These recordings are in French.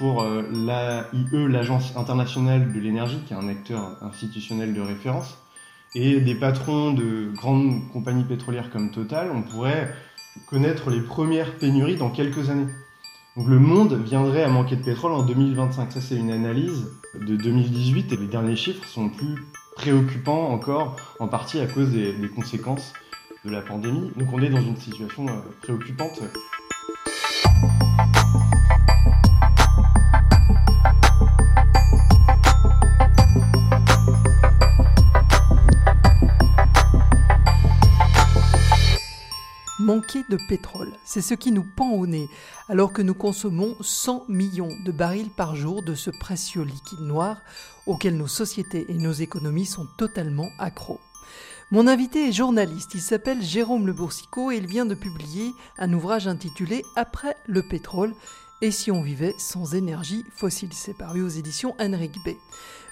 pour euh, l'AIE, l'Agence internationale de l'énergie, qui est un acteur institutionnel de référence, et des patrons de grandes compagnies pétrolières comme Total, on pourrait connaître les premières pénuries dans quelques années. Donc le monde viendrait à manquer de pétrole en 2025. Ça, c'est une analyse de 2018 et les derniers chiffres sont plus préoccupants encore, en partie à cause des, des conséquences de la pandémie. Donc on est dans une situation euh, préoccupante. De pétrole, c'est ce qui nous pend au nez, alors que nous consommons 100 millions de barils par jour de ce précieux liquide noir auquel nos sociétés et nos économies sont totalement accros. Mon invité est journaliste, il s'appelle Jérôme Le Boursicot et il vient de publier un ouvrage intitulé Après le pétrole et si on vivait sans énergie fossile. C'est paru aux éditions Henrik B.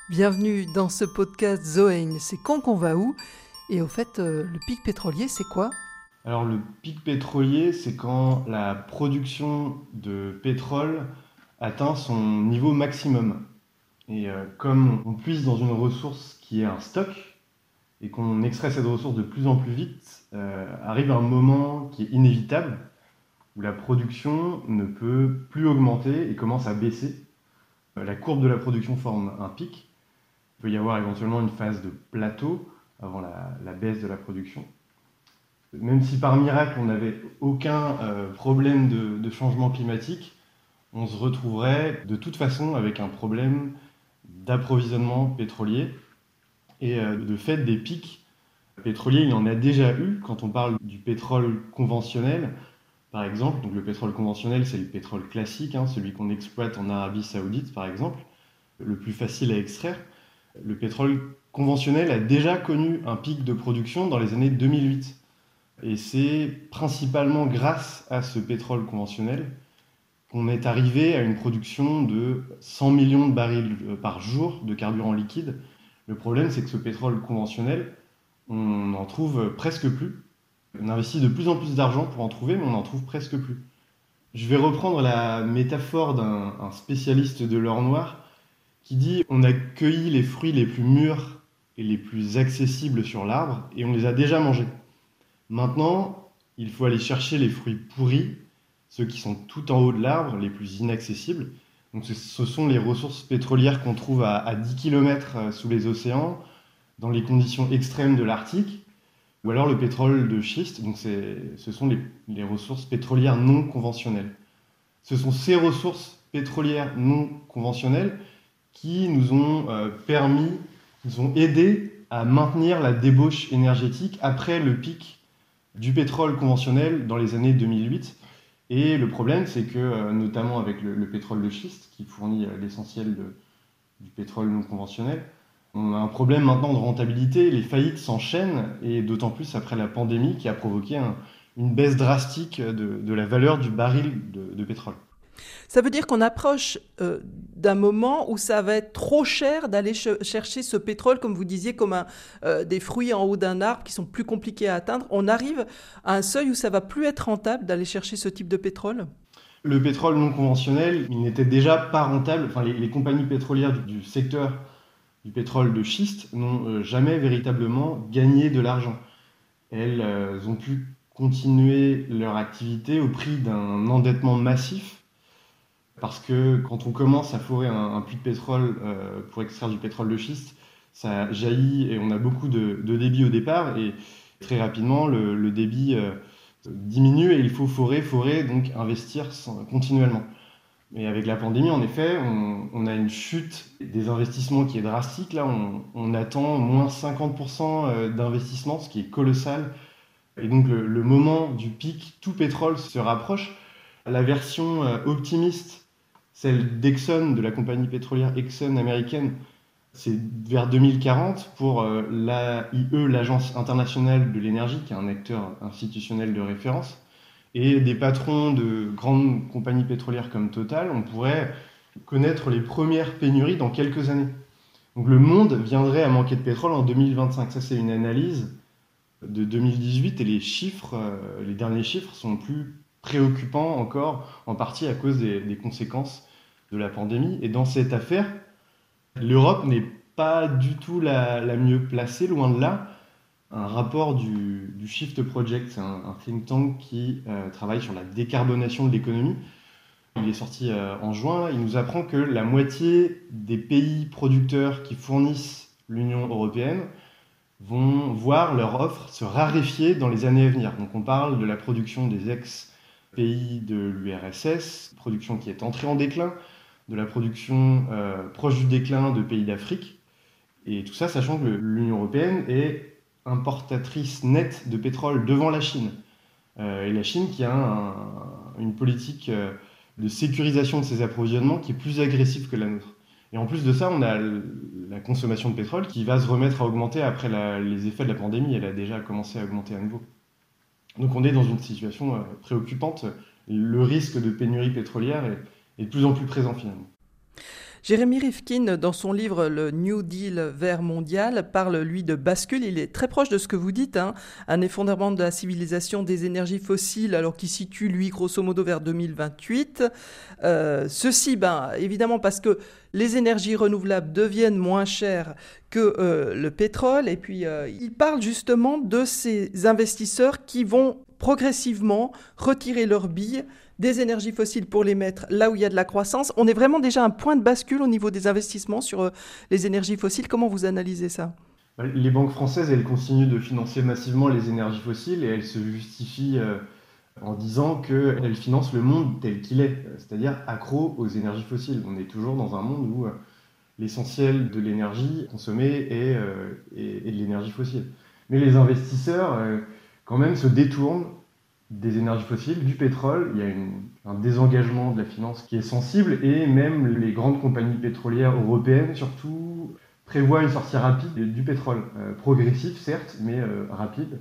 Bienvenue dans ce podcast Zoein, c'est quand qu'on va où? Et au fait, euh, le pic pétrolier, c'est quoi? Alors le pic pétrolier, c'est quand la production de pétrole atteint son niveau maximum. Et euh, comme on puise dans une ressource qui est un stock, et qu'on extrait cette ressource de plus en plus vite, euh, arrive un moment qui est inévitable, où la production ne peut plus augmenter et commence à baisser. Euh, la courbe de la production forme un pic. Il peut y avoir éventuellement une phase de plateau avant la, la baisse de la production. Même si par miracle on n'avait aucun euh, problème de, changement climatique, on se retrouverait de toute façon avec un problème d'approvisionnement pétrolier et euh, de fait, des pics pétroliers, il y en a déjà eu quand on parle du pétrole conventionnel. Par exemple, donc le pétrole conventionnel, c'est le pétrole classique, hein, celui qu'on exploite en Arabie Saoudite, par exemple, le plus facile à extraire. Le pétrole conventionnel a déjà connu un pic de production dans les années 2008. Et c'est principalement grâce à ce pétrole conventionnel qu'on est arrivé à une production de 100 millions de barils euh, par jour de carburant liquide le problème, c'est que ce pétrole conventionnel, on n'en trouve presque plus. On investit de plus en plus d'argent pour en trouver, mais on n'en trouve presque plus. Je vais reprendre la métaphore d'un spécialiste de l'or noir qui dit on a cueilli les fruits les plus mûrs et les plus accessibles sur l'arbre et on les a déjà mangés. Maintenant, il faut aller chercher les fruits pourris, ceux qui sont tout en haut de l'arbre, les plus inaccessibles, donc ce sont les ressources pétrolières qu'on trouve à, 10 km euh, sous les océans, dans les conditions extrêmes de l'Arctique, ou alors le pétrole de schiste, donc ce sont les, ressources pétrolières non conventionnelles. Ce sont ces ressources pétrolières non conventionnelles qui nous ont euh, permis, nous ont aidé à maintenir la débauche énergétique après le pic du pétrole conventionnel dans les années 2008 et le problème, c'est que, euh, notamment avec le, pétrole de schiste, qui fournit euh, l'essentiel du pétrole non conventionnel, on a un problème maintenant de rentabilité. Les faillites s'enchaînent, et d'autant plus après la pandémie qui a provoqué une baisse drastique de, la valeur du baril de pétrole. Ça veut dire qu'on approche euh, d'un moment où ça va être trop cher d'aller chercher ce pétrole, comme vous disiez, comme euh, des fruits en haut d'un arbre qui sont plus compliqués à atteindre. On arrive à un seuil où ça va plus être rentable d'aller chercher ce type de pétrole? Le pétrole non conventionnel, il n'était déjà pas rentable. Enfin, les, compagnies pétrolières du, secteur du pétrole de schiste n'ont euh, jamais véritablement gagné de l'argent. Elles ont pu continuer leur activité au prix d'un endettement massif parce que quand on commence à forer un, puits de pétrole euh, pour extraire du pétrole de schiste, ça jaillit et on a beaucoup de, débit au départ et très rapidement le, débit euh, diminue et il faut forer, forer, donc investir continuellement. Mais avec la pandémie, en effet, on, a une chute des investissements qui est drastique. Là, on, attend moins 50% euh, d'investissement, ce qui est colossal. Et donc le, moment du pic, tout pétrole se rapproche. La version optimiste celle d'Exxon, de la compagnie pétrolière Exxon américaine, c'est vers 2040 pour euh, l'AIE, l'Agence internationale de l'énergie, qui est un acteur institutionnel de référence, et des patrons de grandes compagnies pétrolières comme Total, on pourrait connaître les premières pénuries dans quelques années. Donc le monde viendrait à manquer de pétrole en 2025. Ça, c'est une analyse de 2018 et les chiffres, euh, les derniers chiffres sont plus préoccupants encore, en partie à cause des, des conséquences de la pandémie. Et dans cette affaire, l'Europe n'est pas du tout la, mieux placée, loin de là. Un rapport du, Shift Project, un, think tank qui euh, travaille sur la décarbonation de l'économie. Il est sorti euh, en juin. Il nous apprend que la moitié des pays producteurs qui fournissent l'Union européenne vont voir leur offre se raréfier dans les années à venir. Donc on parle de la production des ex-pays de l'URSS, production qui est entrée en déclin, de la production euh, proche du déclin de pays d'Afrique. Et tout ça, sachant que l'Union européenne est importatrice nette de pétrole devant la Chine. Euh, et la Chine qui a une politique euh, de sécurisation de ses approvisionnements qui est plus agressive que la nôtre. Et en plus de ça, on a la consommation de pétrole qui va se remettre à augmenter après les effets de la pandémie. Elle a déjà commencé à augmenter à nouveau. Donc on est dans une situation préoccupante. Le risque de pénurie pétrolière est, est de plus en plus présent finalement. Jérémy Rifkin, dans son livre Le New Deal vert mondial, parle lui de bascule. Il est très proche de ce que vous dites, hein. un effondrement de la civilisation des énergies fossiles, alors qu'il situe lui grosso modo vers 2028. Euh, ceci, ben, évidemment, parce que les énergies renouvelables deviennent moins chères que euh, le pétrole. Et puis, euh, il parle justement de ces investisseurs qui vont progressivement retirer leurs billes des énergies fossiles pour les mettre là où il y a de la croissance. On est vraiment déjà à un point de bascule au niveau des investissements sur euh, les énergies fossiles. Comment vous analysez ça? Les banques françaises, elles continuent de financer massivement les énergies fossiles et elles se justifient euh, en disant qu'elles financent le monde tel qu'il est, c'est-à-dire accro aux énergies fossiles. On est toujours dans un monde où euh, l'essentiel de l'énergie consommée est, est, de l'énergie fossile. Mais les investisseurs, quand même, se détournent des énergies fossiles, du pétrole. Il y a un désengagement de la finance qui est sensible et même les grandes compagnies pétrolières européennes, surtout, prévoient une sortie rapide du pétrole. Euh, progressif, certes, mais euh, rapide.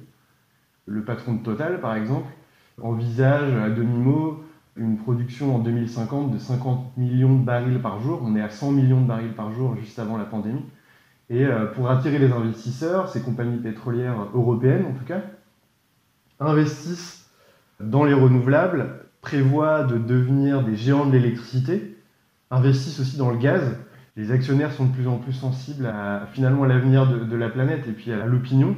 Le patron de Total, par exemple, envisage à demi-mot une production en 2050 de 50 millions de barils par jour. On est à 100 millions de barils par jour juste avant la pandémie. Et euh, pour attirer les investisseurs, ces compagnies pétrolières européennes en tout cas, investissent dans les renouvelables, prévoient de devenir des géants de l'électricité, investissent aussi dans le gaz. Les actionnaires sont de plus en plus sensibles à finalement l'avenir de, la planète et puis à l'opinion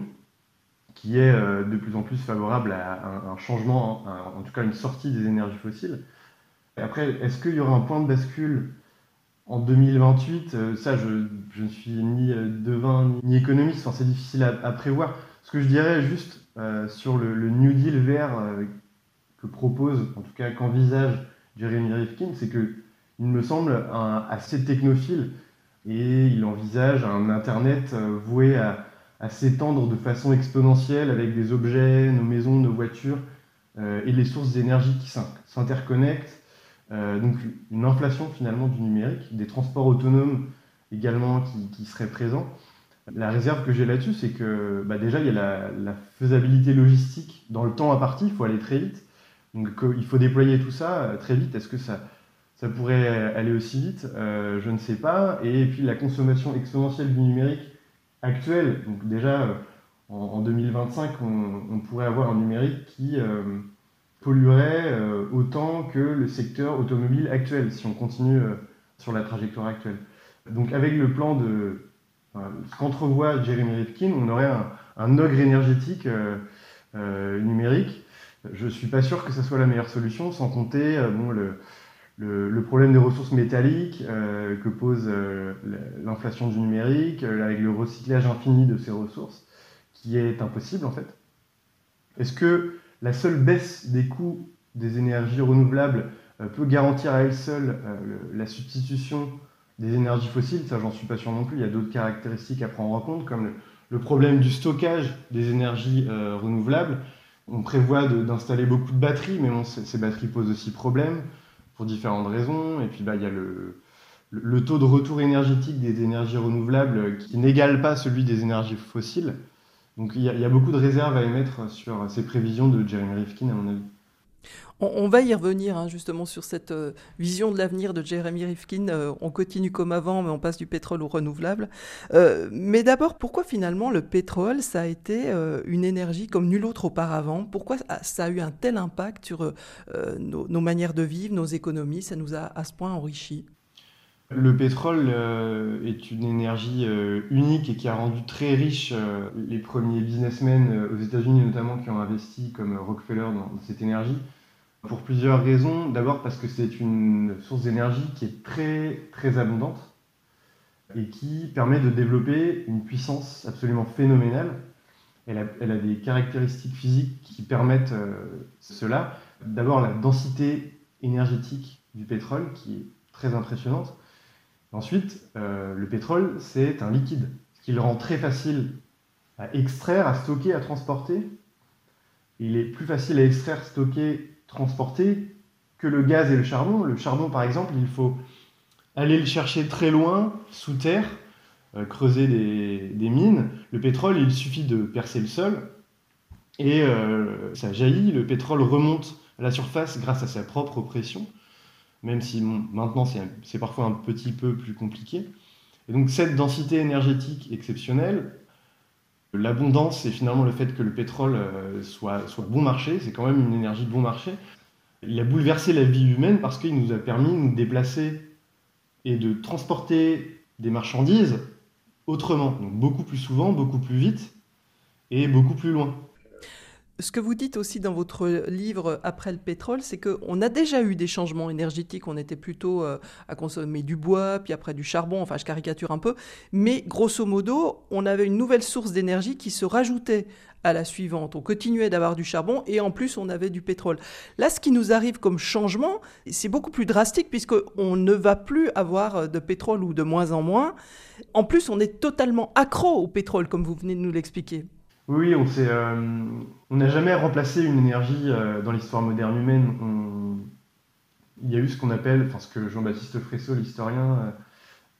qui est euh, de plus en plus favorable à un, changement, en tout cas une sortie des énergies fossiles. Et après, est-ce qu'il y aura un point de bascule en 2028 euh, Ça, je, ne suis ni euh, devin ni économiste, enfin, c'est difficile à, prévoir. Ce que je dirais juste sur le, New Deal vert que propose, en tout cas qu'envisage Jeremy Rifkin, c'est que il me semble assez technophile et il envisage un Internet euh, voué à, s'étendre de façon exponentielle avec des objets, nos maisons, nos voitures euh, et les sources d'énergie qui s'interconnectent. Euh, donc une inflation finalement du numérique, des transports autonomes également qui, seraient présents. La réserve que j'ai là-dessus, c'est que bah, déjà il y a la, la, faisabilité logistique dans le temps imparti, il faut aller très vite. Donc il faut déployer tout ça euh, très vite. Est-ce que ça, pourrait aller aussi vite? Euh, Je ne sais pas. Et puis la consommation exponentielle du numérique actuel. Donc déjà, euh, en, 2025, on, pourrait avoir un numérique qui polluerait autant que le secteur automobile actuel, si on continue sur la trajectoire actuelle. Donc avec le plan de ce qu'entrevoit Jeremy Rifkin, on aurait un ogre énergétique numérique je ne suis pas sûr que ce soit la meilleure solution, sans compter euh, bon, le, le, problème des ressources métalliques euh, que pose euh, l'inflation du numérique, avec le recyclage infini de ces ressources, qui est impossible en fait. Est-ce que la seule baisse des coûts des énergies renouvelables peut garantir à elle seule la substitution des énergies fossiles? Ça, j'en suis pas sûr non plus. Il y a d'autres caractéristiques à prendre en compte, comme le, problème du stockage des énergies renouvelables on prévoit d'installer beaucoup de batteries, mais ces, batteries posent aussi problème pour différentes raisons. Et puis, bah, il y a le, taux de retour énergétique des énergies renouvelables qui n'égale pas celui des énergies fossiles. Donc, il y, a, beaucoup de réserves à émettre sur ces prévisions de Jeremy Rifkin, à mon avis. On, va y revenir hein, justement sur cette euh, vision de l'avenir de Jeremy Rifkin. Euh, on continue comme avant, mais on passe du pétrole au renouvelable. Euh, mais d'abord, pourquoi finalement le pétrole, ça a été une énergie comme nulle autre auparavant? Pourquoi ça a eu un tel impact sur nos, manières de vivre, nos économies? Ça nous a à ce point enrichi Le pétrole euh, est une énergie euh, unique et qui a rendu très riche euh, les premiers businessmen aux États-Unis notamment qui ont investi comme Rockefeller dans, cette énergie pour plusieurs raisons. D'abord parce que c'est une source d'énergie qui est très très abondante et qui permet de développer une puissance absolument phénoménale. Elle a des caractéristiques physiques qui permettent cela. D'abord la densité énergétique du pétrole qui est très impressionnante. Ensuite, euh, le pétrole, c'est un liquide, ce qui le rend très facile à extraire, à stocker, à transporter. Il est plus facile à extraire, stocker, transporter que le gaz et le charbon. Le charbon, par exemple, il faut aller le chercher très loin, sous terre, euh, creuser des, mines. Le pétrole, il suffit de percer le sol et euh, ça jaillit. Le pétrole remonte à la surface grâce à sa propre pression même si maintenant c'est parfois un petit peu plus compliqué. Et donc cette densité énergétique exceptionnelle, l'abondance et finalement le fait que le pétrole euh, soit, soit bon marché, c'est quand même une énergie de bon marché. Il a bouleversé la vie humaine parce qu'il nous a permis de nous déplacer et de transporter des marchandises autrement, donc beaucoup plus souvent, beaucoup plus vite et beaucoup plus loin ce que vous dites aussi dans votre livre Après le pétrole, c'est qu'on a déjà eu des changements énergétiques. On était plutôt euh, à consommer du bois, puis après du charbon. Enfin, je caricature un peu. Mais grosso modo, on avait une nouvelle source d'énergie qui se rajoutait à la suivante. On continuait d'avoir du charbon et en plus on avait du pétrole. Là, ce qui nous arrive comme changement, c'est beaucoup plus drastique puisqu'on ne va plus avoir de pétrole ou de moins en moins. En plus, on est totalement accro au pétrole, comme vous venez de nous l'expliquer. Oui, on euh, on n'a jamais remplacé une énergie euh, dans l'histoire moderne humaine. il y a eu ce qu'on appelle, enfin ce que Jean-Baptiste Fresso, l'historien, euh,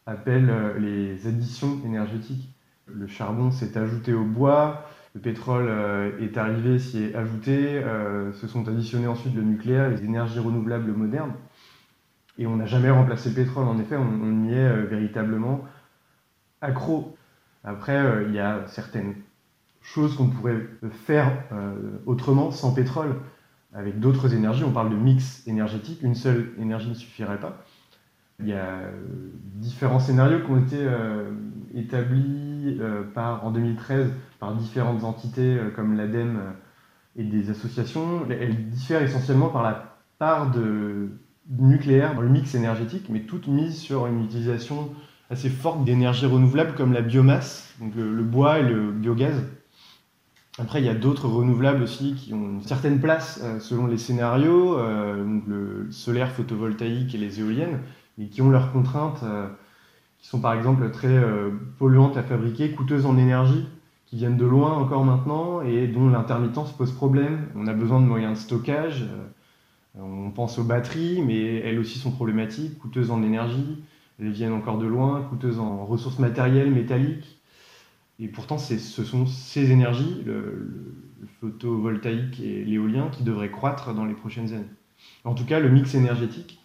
appelle les additions énergétiques. Le charbon s'est ajouté au bois, le pétrole est arrivé, s'y est ajouté, se sont additionnés ensuite le nucléaire, les énergies renouvelables modernes. Et on n'a jamais remplacé le pétrole, en effet, on y est véritablement accro. Après, il y a certaines chose qu'on pourrait faire euh, autrement sans pétrole, avec d'autres énergies. On parle de mix énergétique, une seule énergie ne suffirait pas. Il y a euh, différents scénarios qui ont été euh, établis en 2013 par différentes entités comme l'ADEME et des associations. Elles diffèrent essentiellement par la part de nucléaire dans le mix énergétique, mais toutes mises sur une utilisation assez forte d'énergie renouvelable comme la biomasse, donc le bois et le biogaz. Après, il y a d'autres renouvelables aussi qui ont une certaine place euh, selon les scénarios, euh, le solaire photovoltaïque et les éoliennes, mais qui ont leurs contraintes, euh, qui sont par exemple très polluantes à fabriquer, coûteuses en énergie, qui viennent de loin encore maintenant et dont l'intermittence pose problème. On a besoin de moyens de stockage, on pense aux batteries, mais elles aussi sont problématiques, coûteuses en énergie, elles viennent encore de loin, coûteuses en ressources matérielles, métalliques. Et pourtant, ce sont ces énergies, le, photovoltaïque et l'éolien, qui devraient croître dans les prochaines années. En tout cas, le mix énergétique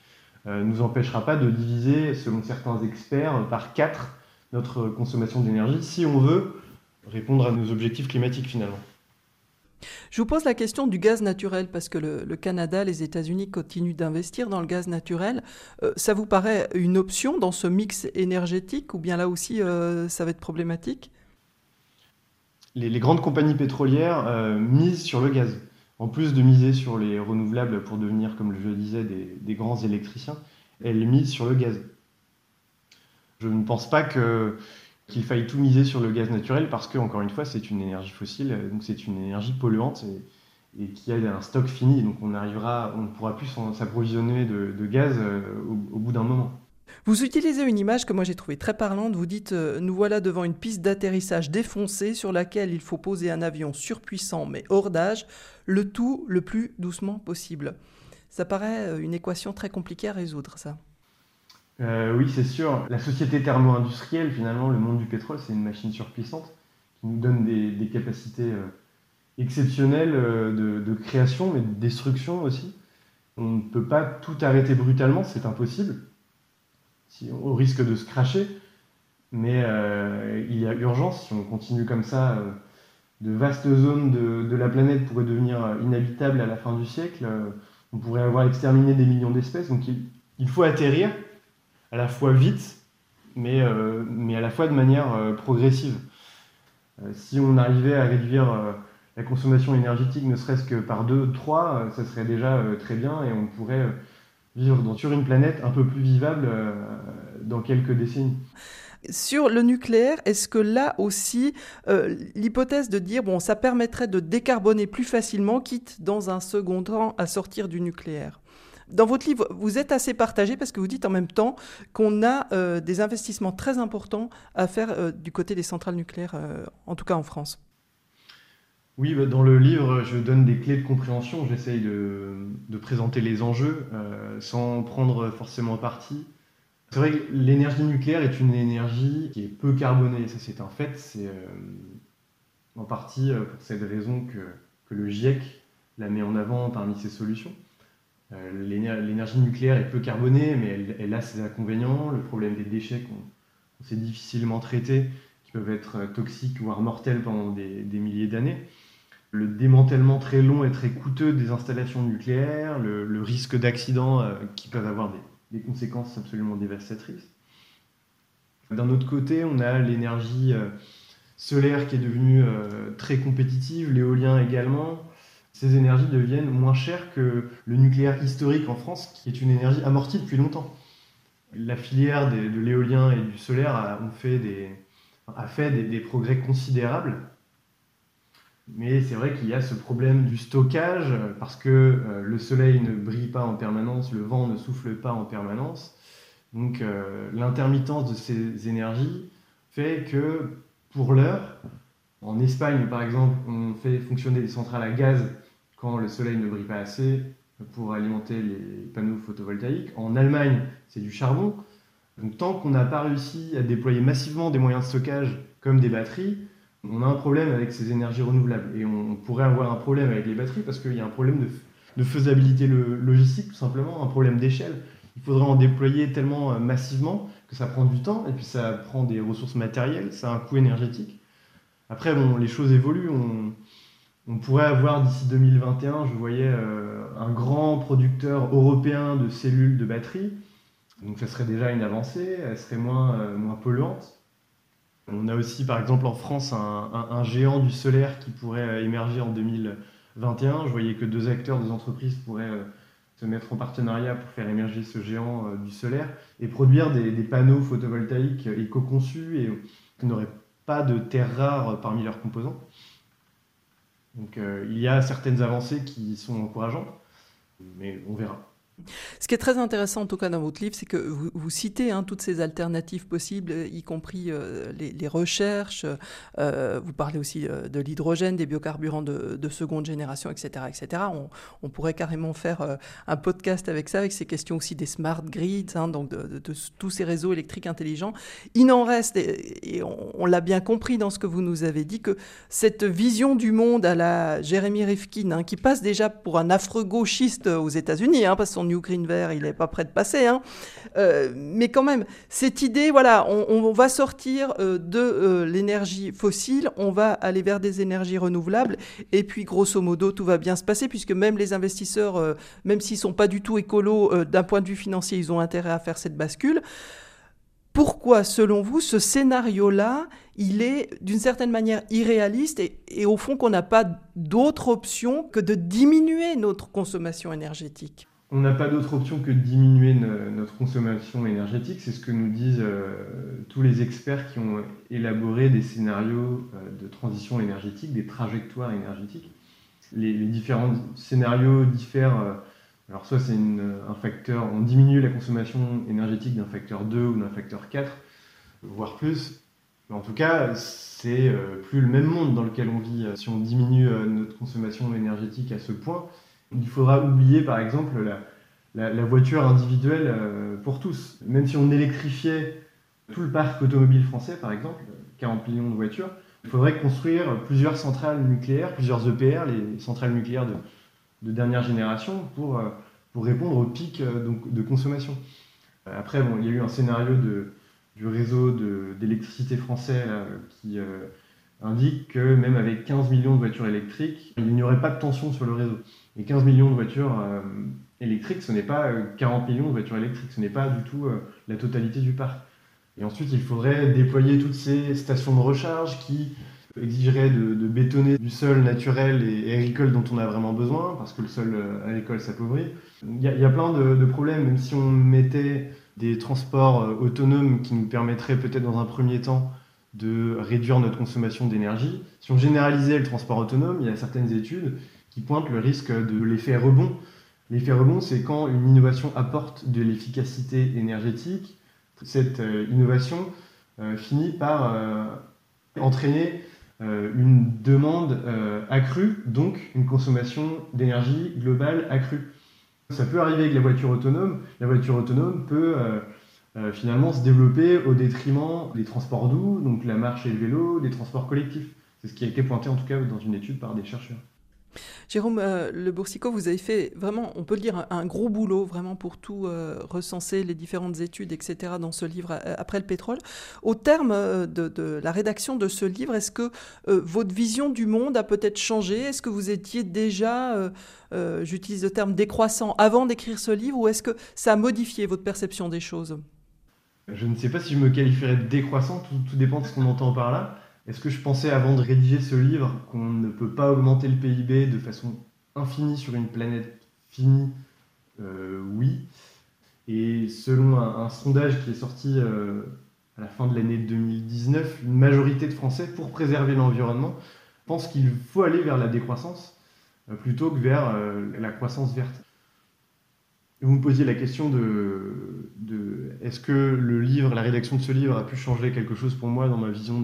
ne euh, nous empêchera pas de diviser, selon certains experts, par quatre notre consommation d'énergie si on veut répondre à nos objectifs climatiques finalement. Je vous pose la question du gaz naturel parce que le, Canada, les États-Unis continuent d'investir dans le gaz naturel. Euh, ça vous paraît une option dans ce mix énergétique ou bien là aussi euh, ça va être problématique? Les, grandes compagnies pétrolières euh, misent sur le gaz. En plus de miser sur les renouvelables pour devenir, comme je le disais, des, grands électriciens, elles misent sur le gaz. Je ne pense pas qu'il faille tout miser sur le gaz naturel parce que, encore une fois, c'est une énergie fossile, donc c'est une énergie polluante et, qui a un stock fini. Donc on arrivera, on ne pourra plus s'approvisionner de, gaz euh, au bout d'un moment. Vous utilisez une image que moi j'ai trouvée très parlante. Vous dites euh, Nous voilà devant une piste d'atterrissage défoncée sur laquelle il faut poser un avion surpuissant mais hors d'âge, le tout le plus doucement possible. Ça paraît euh, une équation très compliquée à résoudre, ça. Euh, oui, c'est sûr. La société thermo-industrielle, finalement, le monde du pétrole, c'est une machine surpuissante qui nous donne des, capacités exceptionnelles de, de, création, mais de destruction aussi. On ne peut pas tout arrêter brutalement, c'est impossible au risque de se cracher. Mais euh, il y a urgence, si on continue comme ça, euh, de vastes zones de, la planète pourraient devenir inhabitables à la fin du siècle. Euh, on pourrait avoir exterminé des millions d'espèces. Donc il, faut atterrir. à la fois vite, mais, mais à la fois de manière progressive. si on arrivait à réduire la consommation énergétique ne serait-ce que par 2, 3, ça serait déjà très bien et on pourrait vivre sur une planète un peu plus vivable dans quelques décennies. Sur le nucléaire, est-ce que là aussi, euh, l'hypothèse de dire, bon, ça permettrait de décarboner plus facilement, quitte dans un second temps à sortir du nucléaire? Dans votre livre, vous êtes assez partagé parce que vous dites en même temps qu'on a euh, des investissements très importants à faire euh, du côté des centrales nucléaires, en tout cas en France. Oui, bah, dans le livre, je donne des clés de compréhension. J'essaye de, présenter les enjeux sans prendre forcément parti. C'est vrai que l'énergie nucléaire est une énergie qui est peu carbonée, ça c'est un fait. C'est euh, en partie euh, pour cette raison que, le GIEC la met en avant parmi ses solutions. Euh, l'énergie nucléaire est peu carbonée, mais elle, a ses inconvénients. Le problème des déchets qu'on sait difficilement traiter, qui peuvent être toxiques, voire mortels pendant des milliers d'années. Le démantèlement très long et très coûteux des installations nucléaires, le, risque d'accidents qui peuvent avoir des, conséquences absolument dévastatrices. D'un autre côté, on a l'énergie euh, solaire qui est devenue euh, très compétitive, l'éolien également. Ces énergies deviennent moins chères que le nucléaire historique en France, qui est une énergie amortie depuis longtemps. La filière de l'éolien et du solaire a fait des, progrès considérables. Mais c'est vrai qu'il y a ce problème du stockage, parce que euh, le soleil ne brille pas en permanence, le vent ne souffle pas en permanence. Donc euh, l'intermittence de ces énergies fait que, pour l'heure, en Espagne par exemple, on fait fonctionner des centrales à gaz quand le soleil ne brille pas assez pour alimenter les panneaux photovoltaïques. En Allemagne, c'est du charbon. Donc tant qu'on n'a pas réussi à déployer massivement des moyens de stockage comme des batteries, on a un problème avec ces énergies renouvelables. Et on pourrait avoir un problème avec les batteries parce qu'il y a un problème de, faisabilité logistique, tout simplement, un problème d'échelle. Il faudrait en déployer tellement euh, massivement que ça prend du temps et puis ça prend des ressources matérielles, ça a un coût énergétique. Après, bon, les choses évoluent. On, pourrait avoir d'ici 2021, je voyais euh, un grand producteur européen de cellules de batteries. Donc ça serait déjà une avancée, elle serait moins, euh, moins polluante. On a aussi, par exemple, en France, un, géant du solaire qui pourrait euh, émerger en 2021. Je voyais que deux acteurs, deux entreprises pourraient euh, se mettre en partenariat pour faire émerger ce géant euh, du solaire et produire des, panneaux photovoltaïques éco-conçus et qui n'auraient pas de terres rares parmi leurs composants. Donc il y a certaines avancées qui sont encourageantes, mais on verra. Ce qui est très intéressant, en tout cas dans votre livre, c'est que vous, citez hein, toutes ces alternatives possibles, y compris euh, les, recherches. Euh, vous parlez aussi euh, de l'hydrogène, des biocarburants de, seconde génération, etc. etc. On, pourrait carrément faire un podcast avec ça, avec ces questions aussi des smart grids, hein, donc de, tous ces réseaux électriques intelligents. Il n'en reste, et, on, l'a bien compris dans ce que vous nous avez dit, que cette vision du monde à la Jérémy Rifkin, hein, qui passe déjà pour un affreux gauchiste aux États-Unis, parce New Green Vert, il n'est pas prêt de passer. Hein. Euh, mais quand même, cette idée, voilà, on, va sortir euh, de euh, l'énergie fossile, on va aller vers des énergies renouvelables, et puis grosso modo, tout va bien se passer, puisque même les investisseurs, même s'ils sont pas du tout écolos d'un point de vue financier, ils ont intérêt à faire cette bascule. Pourquoi, selon vous, ce scénario-là, il est d'une certaine manière irréaliste et, et au fond qu'on n'a pas d'autre option que de diminuer notre consommation énergétique? On n'a pas d'autre option que de diminuer notre consommation énergétique. C'est ce que nous disent euh, tous les experts qui ont élaboré des scénarios euh, de transition énergétique, des trajectoires énergétiques. Les, différents scénarios diffèrent. Euh, alors soit c'est un facteur, on diminue la consommation énergétique d'un facteur 2 ou d'un facteur 4, voire plus. Mais en tout cas, c'est plus le même monde dans lequel on vit. Si on diminue notre consommation énergétique à ce point, il faudra oublier par exemple la, voiture individuelle euh, pour tous. Même si on électrifiait tout le parc automobile français, par exemple, 40 millions de voitures, il faudrait construire plusieurs centrales nucléaires, plusieurs EPR, les centrales nucléaires de, dernière génération, pour, euh, répondre au pic euh, de consommation. Après, il y a eu un scénario du réseau d'électricité français qui indique que même avec 15 millions de voitures électriques, il n'y aurait pas de tension sur le réseau. Et 15 millions de voitures électriques, ce n'est pas 40 millions de voitures électriques, ce n'est pas du tout la totalité du parc. Et ensuite, il faudrait déployer toutes ces stations de recharge qui exigeraient de, bétonner du sol naturel et, agricole dont on a vraiment besoin, parce que le sol agricole s'appauvrit. Il y, a plein de, de, problèmes, même si on mettait des transports autonomes qui nous permettraient peut-être dans un premier temps de réduire notre consommation d'énergie. Si on généralisait le transport autonome, il y a certaines études qui pointent le risque de l'effet rebond. L'effet rebond, c'est quand une innovation apporte de l'efficacité énergétique. Cette euh, innovation euh, finit par euh, entraîner une demande accrue, donc une consommation d'énergie globale accrue. Ça peut arriver avec la voiture autonome. La voiture autonome peut euh, finalement se développer au détriment des transports doux, donc la marche et le vélo, des transports collectifs. C'est ce qui a été pointé en tout cas dans une étude par des chercheurs. Jérôme euh, Le Boursicot, vous avez fait vraiment, on peut le dire, un, gros boulot vraiment pour tout euh, recenser, les différentes études, etc., dans ce livre Après le pétrole. Au terme de la rédaction de ce livre, est-ce que votre vision du monde a peut-être changé? Est-ce que vous étiez déjà, j'utilise le terme décroissant, avant d'écrire ce livre, ou est-ce que ça a modifié votre perception des choses? Je ne sais pas si je me qualifierais de décroissant, tout, dépend de ce qu'on entend par là. Est-ce que je pensais avant de rédiger ce livre qu'on ne peut pas augmenter le PIB de façon infinie sur une planète finie? Euh, Oui. Et selon un, sondage qui est sorti euh, à la fin de l'année 2019, une majorité de Français, pour préserver l'environnement, pensent qu'il faut aller vers la décroissance euh, plutôt que vers la croissance verte. Vous me posiez la question de, de est-ce que le livre, la rédaction de ce livre a pu changer quelque chose pour moi dans ma vision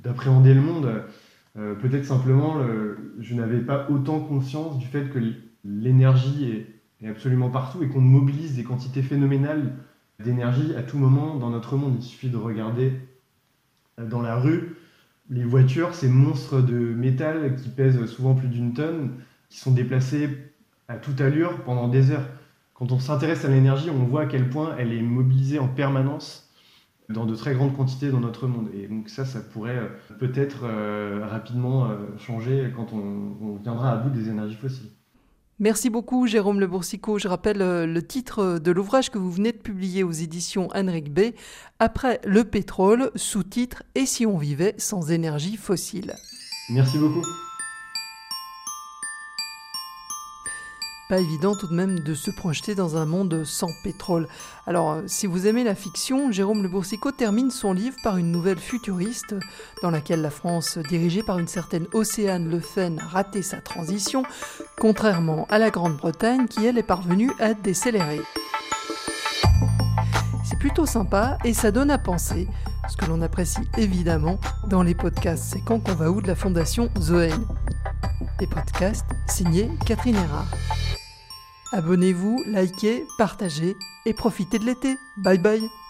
d'appréhender le monde? Euh, Peut-être simplement, je n'avais pas autant conscience du fait que l'énergie est, absolument partout et qu'on mobilise des quantités phénoménales d'énergie à tout moment dans notre monde. Il suffit de regarder euh, dans la rue les voitures, ces monstres de métal qui pèsent souvent plus d'une tonne, qui sont déplacés à toute allure pendant des heures. Quand on s'intéresse à l'énergie, on voit à quel point elle est mobilisée en permanence dans de très grandes quantités dans notre monde. Et donc ça, ça pourrait euh, peut-être euh, rapidement euh, changer quand on, viendra à bout des énergies fossiles. Merci beaucoup Jérôme Le Boursicot. Je rappelle le titre de l'ouvrage que vous venez de publier aux éditions Henrik B. Après le pétrole, sous-titre Et si on vivait sans énergie fossile? Merci beaucoup. Pas évident tout de même de se projeter dans un monde sans pétrole. Alors, euh, si vous aimez la fiction, Jérôme Le Boursicot termine son livre par une nouvelle futuriste dans laquelle la France, dirigée par une certaine Océane Le Fen, a raté sa transition, contrairement à la Grande-Bretagne qui, elle, est parvenue à décélérer. C'est plutôt sympa et ça donne à penser, ce que l'on apprécie évidemment dans les podcasts C'est quand qu'on va où de la Fondation Zoen. Des podcasts signés Catherine Erard. Abonnez-vous, likez, partagez et profitez de l'été. Bye bye